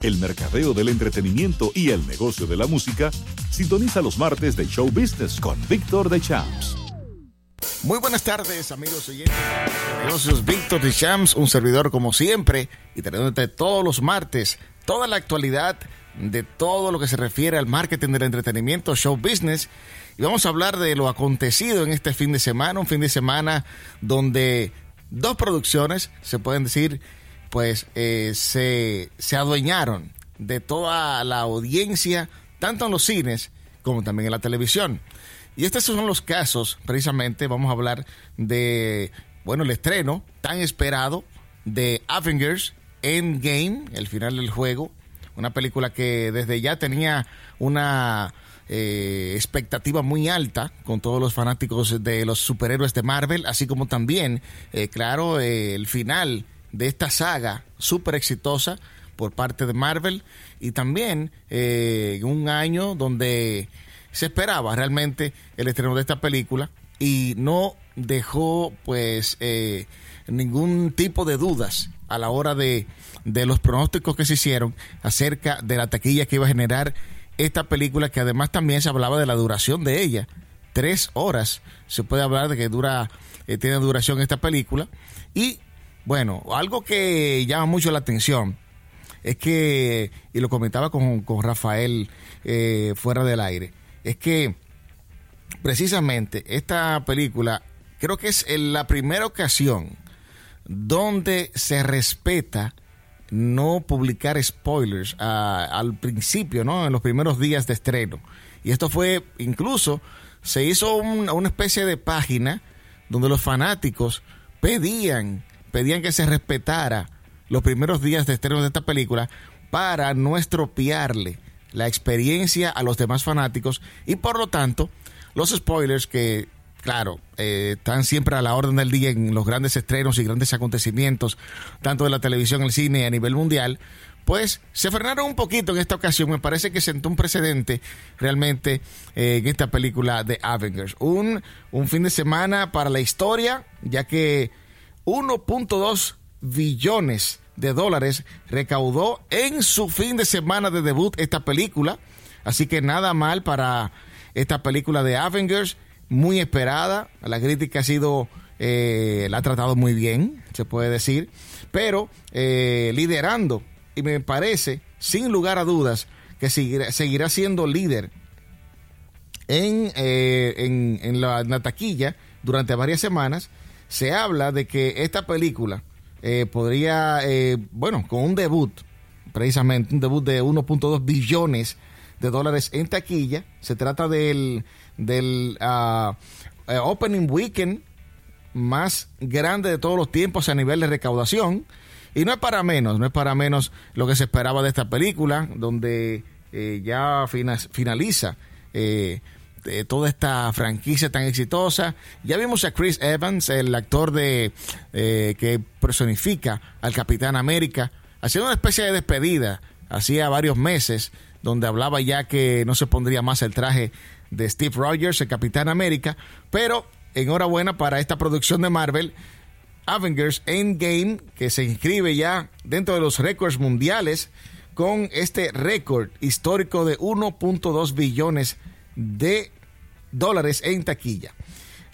el mercadeo del entretenimiento y el negocio de la música, sintoniza los martes de Show Business con Víctor de Champs. Muy buenas tardes, amigos oyentes negocios Víctor de Champs, un servidor como siempre, y teniéndote todos los martes toda la actualidad de todo lo que se refiere al marketing del entretenimiento, show business. Y vamos a hablar de lo acontecido en este fin de semana, un fin de semana donde dos producciones, se pueden decir, pues eh, se, se adueñaron de toda la audiencia, tanto en los cines como también en la televisión. Y estos son los casos, precisamente, vamos a hablar de, bueno, el estreno tan esperado de Avengers Endgame, el final del juego, una película que desde ya tenía una eh, expectativa muy alta con todos los fanáticos de los superhéroes de Marvel, así como también, eh, claro, eh, el final de esta saga súper exitosa por parte de Marvel y también eh, un año donde se esperaba realmente el estreno de esta película y no dejó pues eh, ningún tipo de dudas a la hora de, de los pronósticos que se hicieron acerca de la taquilla que iba a generar esta película que además también se hablaba de la duración de ella. Tres horas se puede hablar de que dura eh, tiene duración esta película. Y bueno, algo que llama mucho la atención es que, y lo comentaba con, con Rafael eh, fuera del aire, es que precisamente esta película creo que es la primera ocasión donde se respeta no publicar spoilers al principio, ¿no? En los primeros días de estreno. Y esto fue, incluso, se hizo un, una especie de página donde los fanáticos pedían pedían que se respetara los primeros días de estreno de esta película para no estropearle la experiencia a los demás fanáticos y por lo tanto los spoilers que claro eh, están siempre a la orden del día en los grandes estrenos y grandes acontecimientos tanto de la televisión el cine a nivel mundial pues se frenaron un poquito en esta ocasión. Me parece que sentó un precedente realmente eh, en esta película de Avengers. Un, un fin de semana para la historia, ya que 1.2 billones de dólares recaudó en su fin de semana de debut esta película. Así que nada mal para esta película de Avengers, muy esperada. La crítica ha sido, eh, la ha tratado muy bien, se puede decir, pero eh, liderando, y me parece, sin lugar a dudas, que seguirá, seguirá siendo líder en, eh, en, la, en la taquilla durante varias semanas se habla de que esta película eh, podría, eh, bueno, con un debut, precisamente un debut de 1.2 billones de dólares en taquilla, se trata del, del uh, opening weekend más grande de todos los tiempos a nivel de recaudación. Y no es para menos, no es para menos lo que se esperaba de esta película, donde eh, ya finaliza eh, de toda esta franquicia tan exitosa. Ya vimos a Chris Evans, el actor de eh, que personifica al Capitán América, haciendo una especie de despedida hacía varios meses, donde hablaba ya que no se pondría más el traje de Steve Rogers, el Capitán América, pero enhorabuena para esta producción de Marvel. Avengers Endgame, que se inscribe ya dentro de los récords mundiales con este récord histórico de 1.2 billones de dólares en taquilla.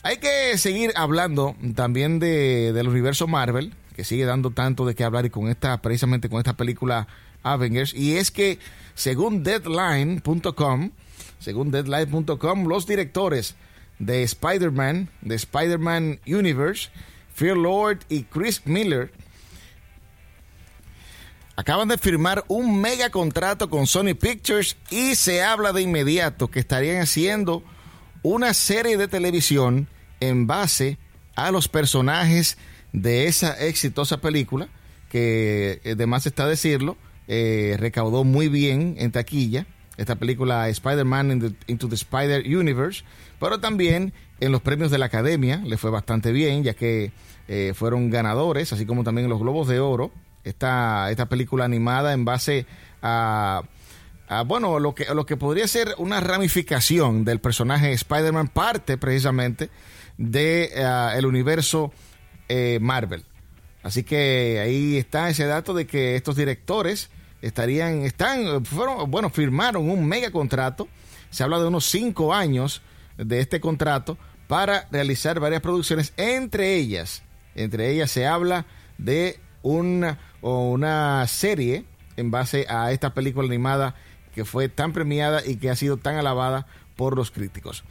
Hay que seguir hablando también de, del universo Marvel, que sigue dando tanto de qué hablar y con esta, precisamente con esta película Avengers. Y es que, según Deadline.com, según Deadline.com, los directores de Spider-Man, de Spider-Man Universe, Fear Lord y Chris Miller, acaban de firmar un mega contrato con Sony Pictures y se habla de inmediato que estarían haciendo una serie de televisión en base a los personajes de esa exitosa película que además está decirlo eh, recaudó muy bien en taquilla esta película Spider-Man Into the Spider Universe pero también en los premios de la Academia le fue bastante bien ya que eh, fueron ganadores así como también los Globos de Oro esta, esta película animada en base a, a, bueno, lo que, lo que podría ser una ramificación del personaje Spider-Man, parte precisamente de uh, el universo eh, Marvel. Así que ahí está ese dato de que estos directores estarían, están, fueron, bueno, firmaron un mega contrato. Se habla de unos cinco años de este contrato para realizar varias producciones, entre ellas, entre ellas se habla de una, una serie en base a esta película animada que fue tan premiada y que ha sido tan alabada por los críticos.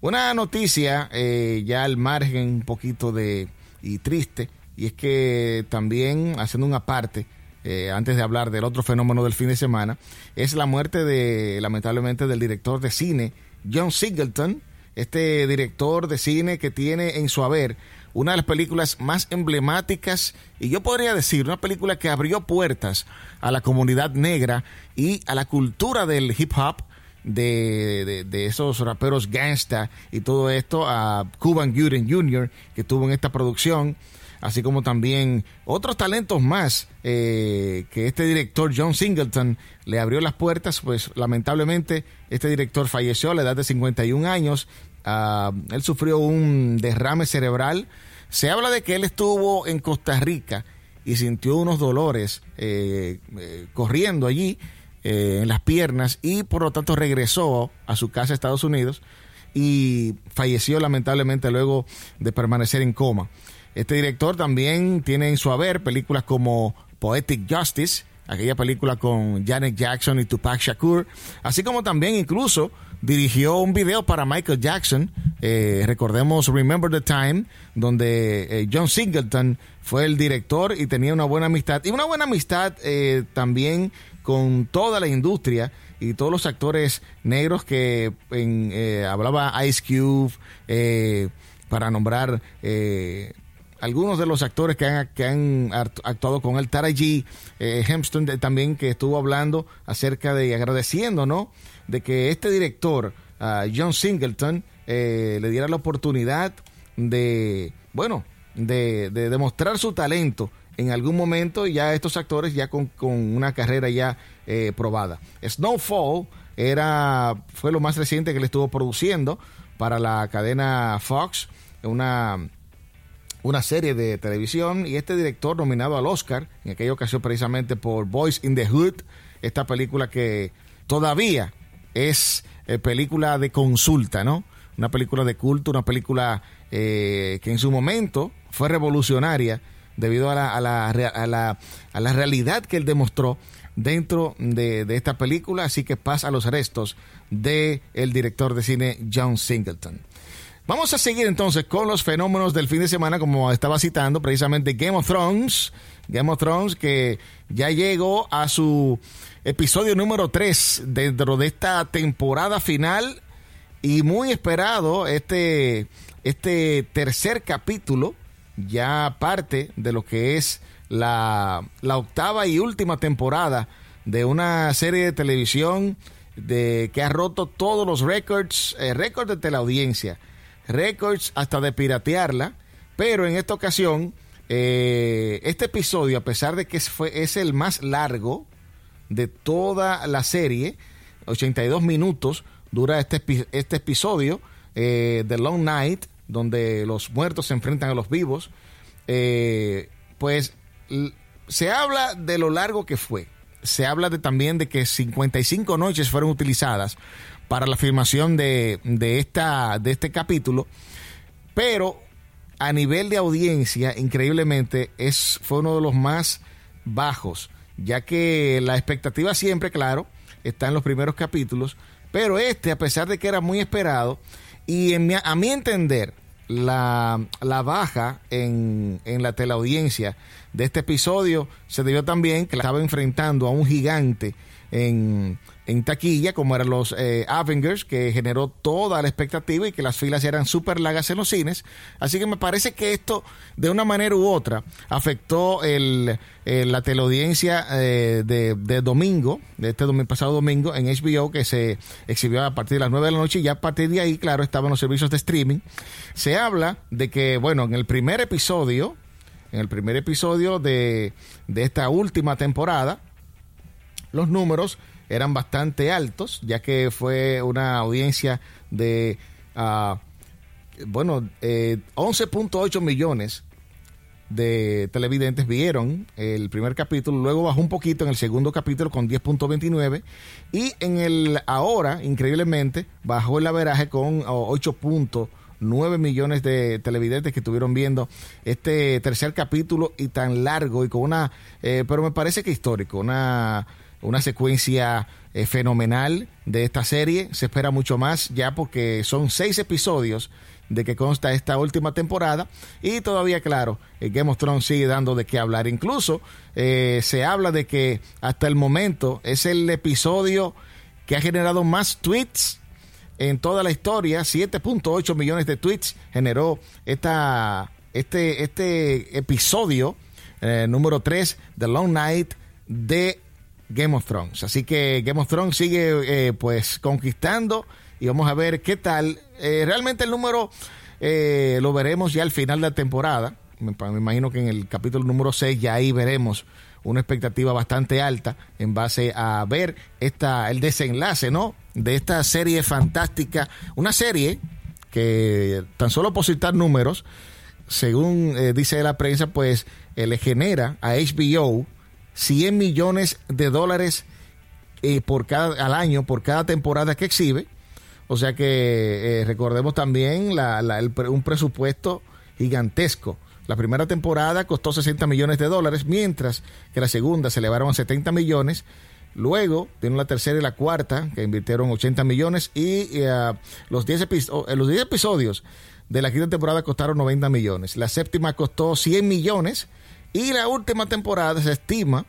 Una noticia eh, ya al margen un poquito de y triste y es que también haciendo una parte eh, antes de hablar del otro fenómeno del fin de semana es la muerte de lamentablemente del director de cine John Singleton este director de cine que tiene en su haber una de las películas más emblemáticas y yo podría decir una película que abrió puertas a la comunidad negra y a la cultura del hip hop de, esos raperos gangsta y todo esto a Cuban Gooding Jr. que tuvo en esta producción así como también otros talentos más eh, que este director John Singleton le abrió las puertas, pues lamentablemente este director falleció a la edad de 51 años, ah, él sufrió un derrame cerebral, se habla de que él estuvo en Costa Rica y sintió unos dolores eh, eh, corriendo allí en las piernas y por lo tanto regresó a su casa a Estados Unidos y falleció lamentablemente luego de permanecer en coma. Este director también tiene en su haber películas como Poetic Justice, aquella película con Janet Jackson y Tupac Shakur, así como también incluso dirigió un video para Michael Jackson, eh, recordemos Remember the Time, donde eh, John Singleton fue el director y tenía una buena amistad, y una buena amistad eh, también con toda la industria y todos los actores negros que hablaba Ice Cube, para nombrar algunos de los actores que han, que han actuado con él, Tara G. Eh, también, que estuvo hablando acerca de, agradeciendo, ¿no? De que este director, John Singleton, eh, le diera la oportunidad de, bueno, de, demostrar su talento en algún momento, ya estos actores ya con, una carrera ya eh, probada. Snowfall era, fue lo más reciente que le estuvo produciendo para la cadena Fox, una una serie de televisión y este director nominado al Oscar, en aquella ocasión precisamente por Boys in the Hood, esta película que todavía es eh, película de consulta, ¿no? Una película de culto, una película eh, que en su momento fue revolucionaria debido a la, a la, a la, a la realidad que él demostró dentro de, de, esta película, así que pasa a los restos de el director de cine John Singleton. Vamos a seguir entonces con los fenómenos del fin de semana, como estaba citando precisamente Game of Thrones. Game of Thrones que ya llegó a su episodio número 3 dentro de esta temporada final y muy esperado este, este tercer capítulo, ya parte de lo que es la, la octava y última temporada de una serie de televisión de, que ha roto todos los récords, eh, récords de teleaudiencia récords hasta de piratearla, pero en esta ocasión, eh, este episodio, a pesar de que fue, es el más largo de toda la serie, 82 minutos dura este, este episodio, eh, The Long Night, donde los muertos se enfrentan a los vivos, eh, pues se habla de lo largo que fue. Se habla de, también de que 55 noches fueron utilizadas para la filmación de, esta, de este capítulo, pero a nivel de audiencia, increíblemente, es, fue uno de los más bajos, ya que la expectativa siempre, claro, está en los primeros capítulos, pero este, a pesar de que era muy esperado, y en a mi entender, la, la baja en, en la teleaudiencia de este episodio. Se debió también que la estaba enfrentando a un gigante en, en taquilla, como eran los eh, Avengers, que generó toda la expectativa y que las filas eran súper largas en los cines. Así que me parece que esto, de una manera u otra, afectó el, la teleaudiencia eh, de, domingo, de este domingo, pasado domingo, en HBO, que se exhibió a partir de las 9 de la noche y ya a partir de ahí, claro, estaban los servicios de streaming. Se habla de que, bueno, en el primer episodio, en el primer episodio de, de esta última temporada, los números eran bastante altos, ya que fue una audiencia de, uh, bueno, 11.8 eh, millones de televidentes vieron el primer capítulo, luego bajó un poquito en el segundo capítulo con 10.29 y en el ahora, increíblemente, bajó el averaje con 8.9 millones de televidentes que estuvieron viendo este tercer capítulo y tan largo y con una, eh, pero me parece que histórico, una, una secuencia eh, fenomenal de esta serie. Se espera mucho más ya porque son seis episodios de que consta esta última temporada. Y todavía claro Game of Thrones sigue dando de qué hablar. Incluso eh, se habla de que hasta el momento es el episodio que ha generado más tweets en toda la historia. 7.8 millones de tweets generó esta este este episodio eh, número 3 de Long Night de Game of Thrones así que Game of Thrones sigue eh, pues conquistando y vamos a ver qué tal. Eh, realmente el número eh, lo veremos ya al final de la temporada. Me, imagino que en el capítulo número 6 ya ahí veremos una expectativa bastante alta en base a ver esta el desenlace, ¿no? De esta serie fantástica, una serie que tan solo por citar números, según eh, dice la prensa, pues le genera a HBO 100 millones de dólares por cada, al año por cada temporada que exhibe o sea que eh, recordemos también un presupuesto gigantesco. La primera temporada costó 60 millones de dólares, mientras que la segunda se elevaron a 70 millones. Luego tiene la tercera y la cuarta, que invirtieron 80 millones, y eh, los, 10 eh, los 10 episodios de la quinta temporada costaron 90 millones. La séptima costó 100 millones, y la última temporada se estima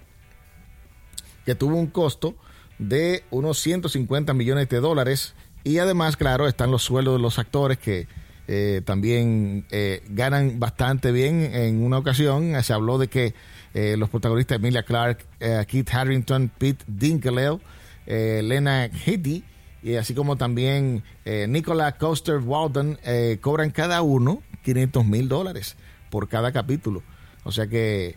que tuvo un costo de unos 150 millones de dólares y además, claro, están los sueldos de los actores que eh, también eh, ganan bastante bien. En una ocasión se habló de que eh, los protagonistas Emilia Clark, Keith Harrington, Pete Dinklage, Lena Headey, y así como también Nicola Coster Walden, cobran cada uno 500 mil dólares por cada capítulo. O sea que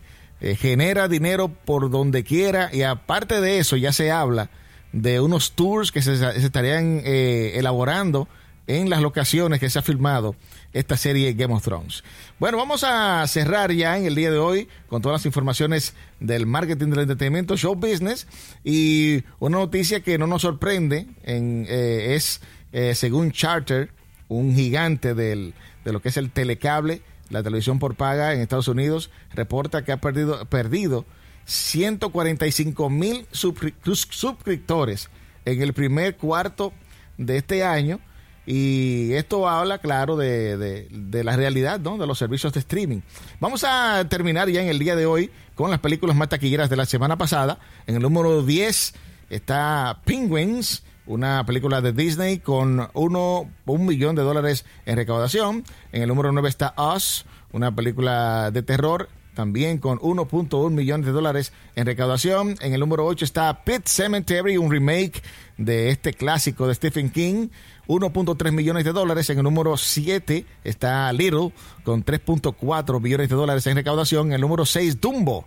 genera dinero por donde quiera y aparte de eso ya se habla de unos tours que se, estarían eh, elaborando en las locaciones que se ha filmado esta serie Game of Thrones. Bueno, vamos a cerrar ya en el día de hoy con todas las informaciones del marketing del entretenimiento, show business y una noticia que no nos sorprende en, eh, es, eh, según Charter, un gigante del, de lo que es el telecable, la televisión por paga en Estados Unidos, reporta que ha perdido, perdido 145 mil suscriptores en el primer cuarto de este año. Y esto habla, claro, de, la realidad ¿no? de los servicios de streaming. Vamos a terminar ya en el día de hoy con las películas más taquilleras de la semana pasada. En el número 10 está Penguins, una película de Disney con uno, un millón de dólares en recaudación. En el número 9 está Us, una película de terror también con 1.1 millones de dólares en recaudación. En el número 8 está Pit Cemetery, un remake de este clásico de Stephen King, 1.3 millones de dólares. En el número 7 está Little, con 3.4 millones de dólares en recaudación. En el número 6, Dumbo,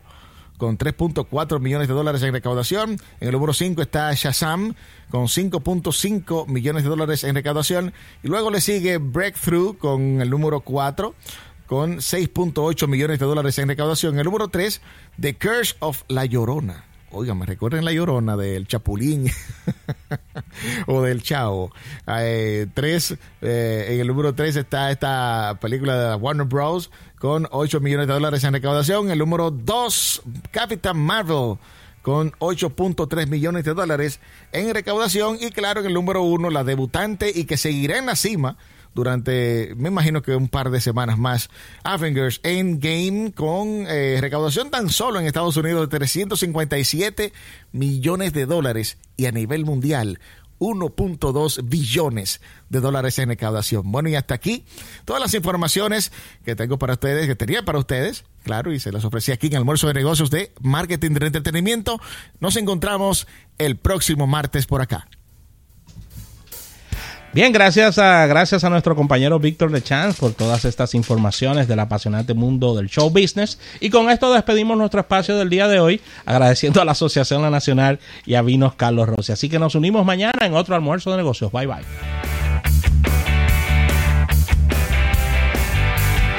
con 3.4 millones de dólares en recaudación. En el número 5 está Shazam, con 5.5 millones de dólares en recaudación. Y luego le sigue Breakthrough, con el número 4 con 6.8 millones de dólares en recaudación. El número 3, The Curse of La Llorona. Oiga, me recuerden La Llorona del Chapulín o del Chavo. Tres, eh, en el número 3 está esta película de Warner Bros. con 8 millones de dólares en recaudación. El número 2, Captain Marvel con 8.3 millones de dólares en recaudación. Y claro, en el número 1, la debutante y que seguirá en la cima durante, me imagino que un par de semanas más, Avengers Endgame con eh, recaudación tan solo en Estados Unidos de 357 millones de dólares y a nivel mundial 1.2 billones de dólares en recaudación. Bueno, y hasta aquí todas las informaciones que tengo para ustedes, que tenía para ustedes, claro, y se las ofrecí aquí en Almuerzo de Negocios de Marketing de Entretenimiento. Nos encontramos el próximo martes por acá. Bien, gracias a, gracias a nuestro compañero Víctor de Chance por todas estas informaciones del apasionante mundo del show business. Y con esto despedimos nuestro espacio del día de hoy, agradeciendo a la Asociación La Nacional y a Vinos Carlos Rossi. Así que nos unimos mañana en otro almuerzo de negocios. Bye bye.